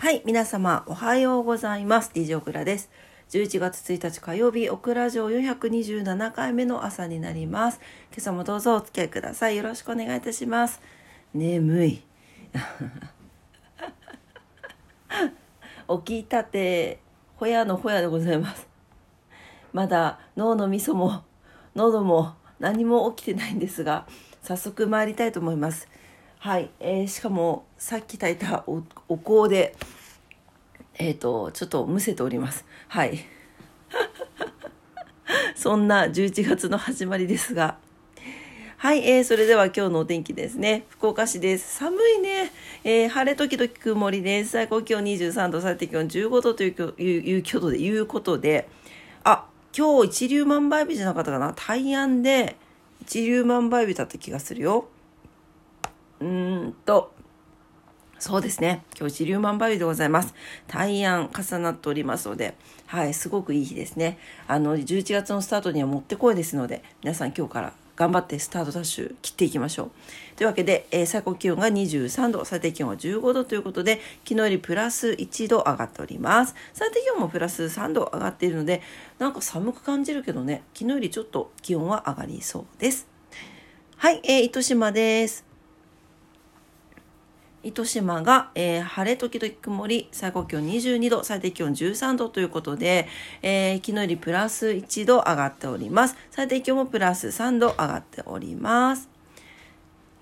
はい、皆様おはようございます。DJ オクラです。11月1日火曜日、オクラ城427回目の朝になります。今朝もどうぞお付き合いください。よろしくお願いいたします。眠い。起きたて、ほやのほやでございます。まだ脳の味噌も喉も何も起きてないんですが、早速参りたいと思います。はい、えーしかもさっき炊いたおお香で、えっ、と、ちょっとむせております。はい。そんな11月の始まりですが、はい、えー、それでは今日のお天気ですね。福岡市です。寒いね。えー晴れ時々曇りで。最高気温23度、最低気温15度というきょいういうことで、いうことで、あ、今日一粒万倍日じゃなかったかな大安で一粒万倍日だった気がするよ。うーんと、そうですね。今日一粒万倍日でございます。大安重なっておりますので、はい、すごくいい日ですね。あの、11月のスタートにはもってこいですので、皆さん今日から頑張ってスタートダッシュ切っていきましょう。というわけで、えー最高気温が23度、最低気温は15度ということで、昨日よりプラス1度上がっております。最低気温もプラス3度上がっているので、なんか寒く感じるけどね、昨日よりちょっと気温は上がりそうです。はい、えー糸島です。糸島が、えー晴れ時々曇り、最高気温22度、最低気温13度ということで、えー昨日よりプラス1度上がっております。最低気温もプラス3度上がっております。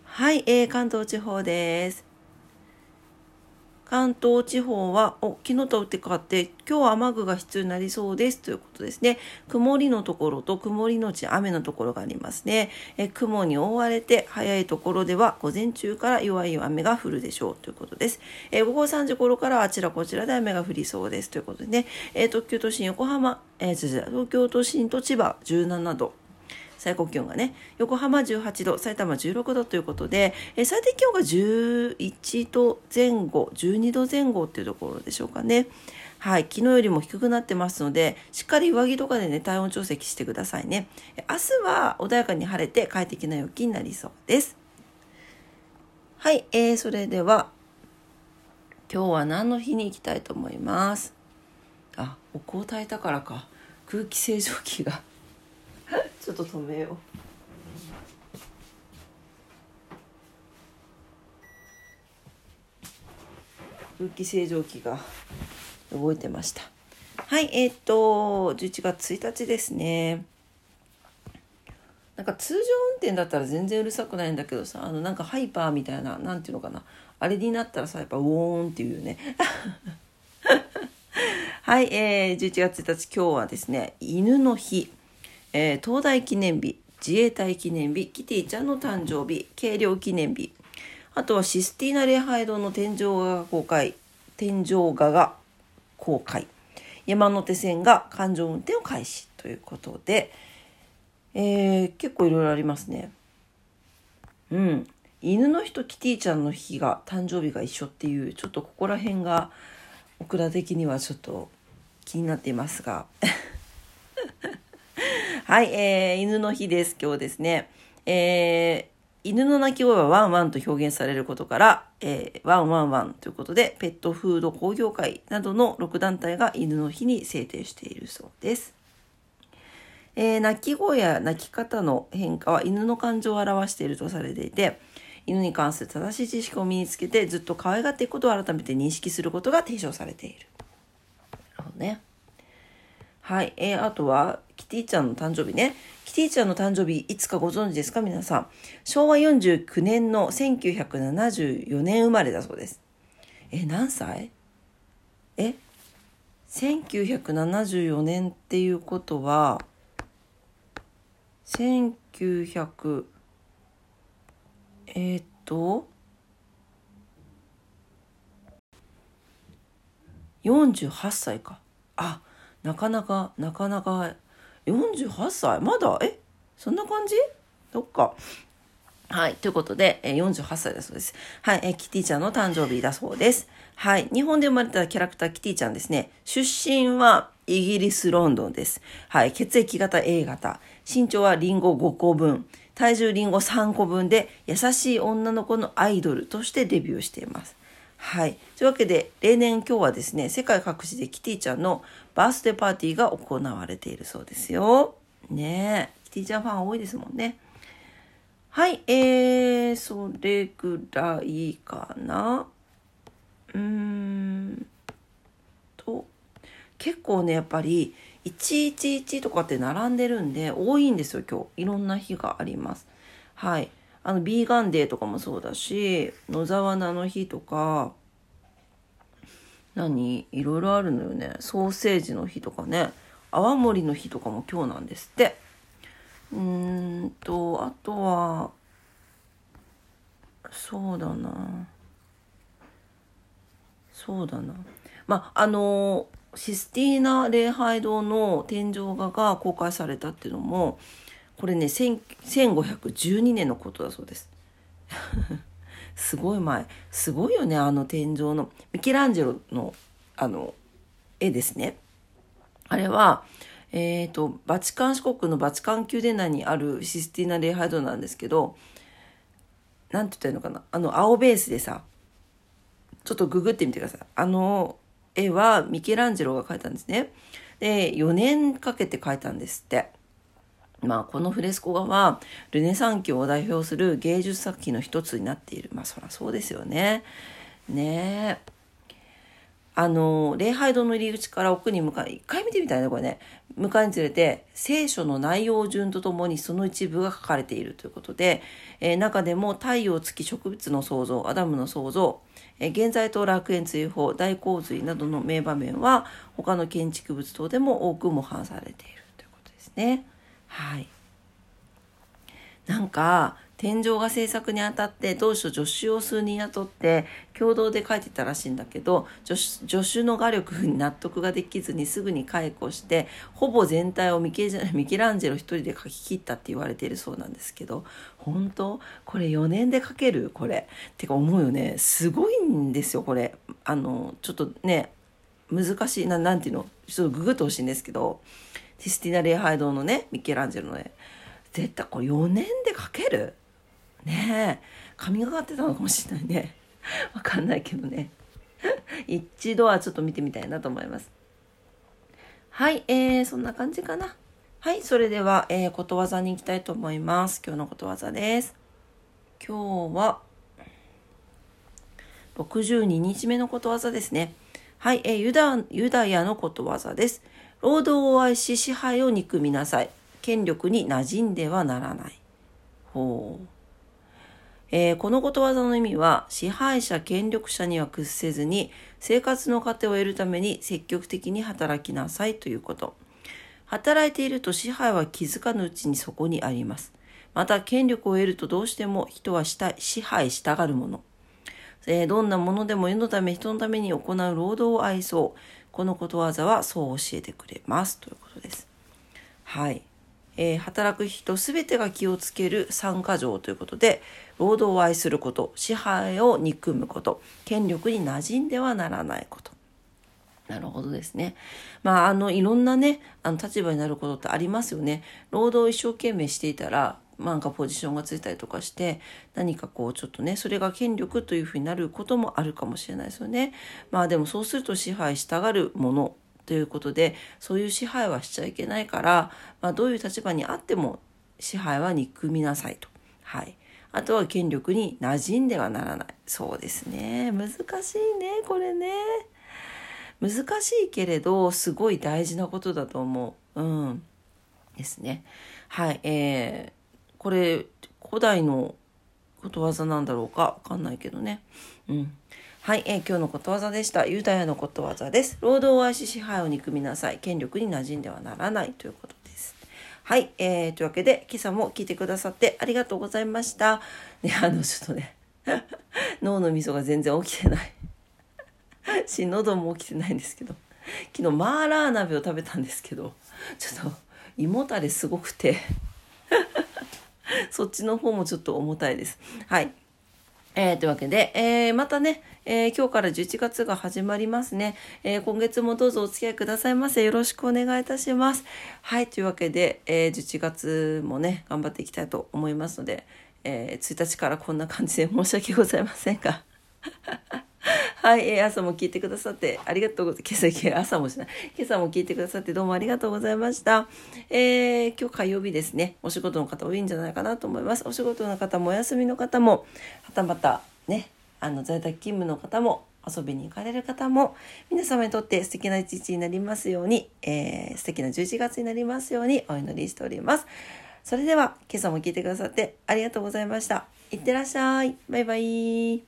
はい、えー関東地方です。関東地方は、お、昨日と打って変わって、今日は雨具が必要になりそうですということですね。曇りのところと曇りのち雨のところがありますね。え雲に覆われて、早いところでは午前中から弱い雨が降るでしょうということです。え午後3時頃からあちらこちらで雨が降りそうですということでね。えー東京都心、横浜、えー東京都心と千葉17度。最高気温がね横浜18度埼玉16度ということで、えー最低気温が11度前後12度前後っていうところでしょうかね。はい昨日よりも低くなってますのでしっかり上着とかでね体温調整してくださいね。え明日は穏やかに晴れて快適な陽気になりそうです。はい、えー、それでは今日は何の日に行きたいと思います？あお香炊いたからか。空気清浄機が。ちょっと止めよう。空気清浄機が動いてました。はい、えーっと、11月1日ですね。なんか通常運転だったら全然うるさくないんだけどさ、あのなんかハイパーみたいな、なんていうのかな。あれになったらさ、やっぱウォーンっていうね。はい、えー、11月1日今日はですね、犬の日。えー東大記念日自衛隊記念日キティちゃんの誕生日軽量記念日。あとはシスティーナ礼拝堂の天井画が公開天井画が公開。山手線が環状運転を開始ということで、えー結構いろいろありますね。うん。犬の日とキティちゃんの日が誕生日が一緒っていうちょっとここら辺がオクラ的にはちょっと気になっていますが。はい、えー、犬の日です。今日ですね。えー、犬の鳴き声はワンワンと表現されることから、えー、ワンワンワンということで、ペットフード工業会などの6団体が犬の日に制定しているそうです。えー、鳴き声や鳴き方の変化は犬の感情を表しているとされていて、犬に関する正しい知識を身につけてずっと可愛がっていくことを改めて認識することが提唱されている。なるほどね。はい。えー、あとは、キティちゃんの誕生日ね。キティちゃんの誕生日、いつかご存知ですか？皆さん。昭和49年の1974年生まれだそうです。え、何歳？え ?1974 年っていうことは、1900、えーっと、48歳か。あ、なかなか、なかなか、48歳？まだ？えそんな感じ？どっか。はい。ということで、48歳だそうです。はい。えキティちゃんの誕生日だそうです。はい。日本で生まれたキャラクターキティちゃんですね。出身はイギリス・ロンドンです。はい。血液型 A 型。身長はリンゴ5個分。体重リンゴ3個分で優しい女の子のアイドルとしてデビューしています。はい。というわけで、例年今日はですね、世界各地でキティちゃんのバースデーパーティーが行われているそうですよ。ねえ。キティちゃんファン多いですもんね。はい。えー、それぐらいかな。うーんと、結構ね、やっぱり、111とかって並んでるんで、多いんですよ、今日。いろんな日があります。はい。あの、ビーガンデーとかもそうだし、野沢菜の日とか、何？いろいろあるのよね。ソーセージの日とかね。泡盛の日とかも今日なんですって。うんと、あとは、そうだな。そうだな。まあ、あの、システィーナ礼拝堂の天井画が公開されたっていうのも、これね、1512年のことだそうです。すごい前。すごいよね、あの天井の。ミケランジェロの、あの、絵ですね。あれは、えっ、ー、と、バチカン四国のバチカン宮殿内にあるシスティーナ礼拝堂なんですけど、なんて言ったらいいのかな。あの、青ベースでさ、ちょっとググってみてください。あの絵はミケランジェロが描いたんですね。で、4年かけて描いたんですって。まあ、このフレスコ画は、ルネサン期を代表する芸術作品の一つになっている。まあ、そらそうですよね。ねえ。あの、礼拝堂の入り口から奥に向かい、一回見てみたいね、これね。向かいに連れて、聖書の内容順とともにその一部が書かれているということで、えー、中でも太陽、月、植物の創造、アダムの創造、えー、現在と楽園追放、大洪水などの名場面は、他の建築物等でも多く模範されているということですね。はい。なんか、天井が制作にあたって当初助手を数人雇って共同で書いてたらしいんだけど助手の画力に納得ができずにすぐに解雇してほぼ全体をミケ ミケランジェロ一人で書き切ったって言われているそうなんですけど本当？これ4年で書ける？これ。てか思うよね。すごいんですよこれ。あのちょっとね難しい。ななんていうの？ちょっとググってほしいんですけど。ティスティナ礼拝堂のねミケランジェロの絵絶対これ4年で書ける？ねえ神がかってたのかもしれないね わかんないけどね 一度はちょっと見てみたいなと思いますはい、えー、そんな感じかなはい、それでは、えー、ことわざに行きたいと思います。今日のことわざです。今日は、62日目のことわざですね。はい、えー、ユダ、ユダヤのことわざです。労働を愛し支配を憎みなさい。権力に馴染んではならない。ほう。えー、このことわざの意味は支配者権力者には屈せずに生活の糧を得るために積極的に働きなさいということ働いていると支配は気づかぬうちにそこにありますまた権力を得るとどうしても人はした支配したがるもの、えー、どんなものでも世のため人のために行う労働を愛そうこのことわざはそう教えてくれますということですはいえー、働く人すべてが気をつける参加条ということで、労働を愛すること、支配を憎むこと、権力に馴染んではならないこと。なるほどですね。まあ、あの、いろんなね、あの、立場になることってありますよね。労働を一生懸命していたら、なんかポジションがついたりとかして、何かこう、ちょっとね、それが権力というふうになることもあるかもしれないですよね。まあ、でもそうすると支配したがるものということでそういう支配はしちゃいけないから、まあ、どういう立場にあっても支配は憎みなさいと。はい。あとは権力に馴染んではならない。そうですね。難しいね、これね。難しいけれど、すごい大事なことだと思う。うん。ですね。はい。えー、これ、古代のことわざなんだろうか？わかんないけどね。うん。はい、えー、今日のことわざでした。ユダヤのことわざです。労働を愛し支配を憎みなさい。権力に馴染んではならないということです。はい、えー、というわけで、今朝も聞いてくださってありがとうございました。ね、あの、ちょっとね、脳のみそが全然起きてない。し、喉も起きてないんですけど、昨日マーラー鍋を食べたんですけど、ちょっと胃もたれすごくて そっちの方もちょっと重たいです。はい。えー、というわけで、えー、またね、えー、今日から11月が始まりますね、え今月もどうぞお付き合いくださいませ。よろしくお願いいたします。はい、というわけで、え11月もね、頑張っていきたいと思いますので、え1日からこんな感じで申し訳ございませんが。はい、えー、朝も聞いてくださってありがとうございます。今朝、朝もしない。今朝も聞いてくださってどうもありがとうございました。えー、今日火曜日ですね。お仕事の方多いんじゃないかなと思います。お仕事の方もお休みの方も、はたまたね、あの在宅勤務の方も遊びに行かれる方も皆様にとって素敵な一日になりますように、えー、素敵な11月になりますようにお祈りしております。それでは今朝も聞いてくださってありがとうございました。いってらっしゃい。バイバイ。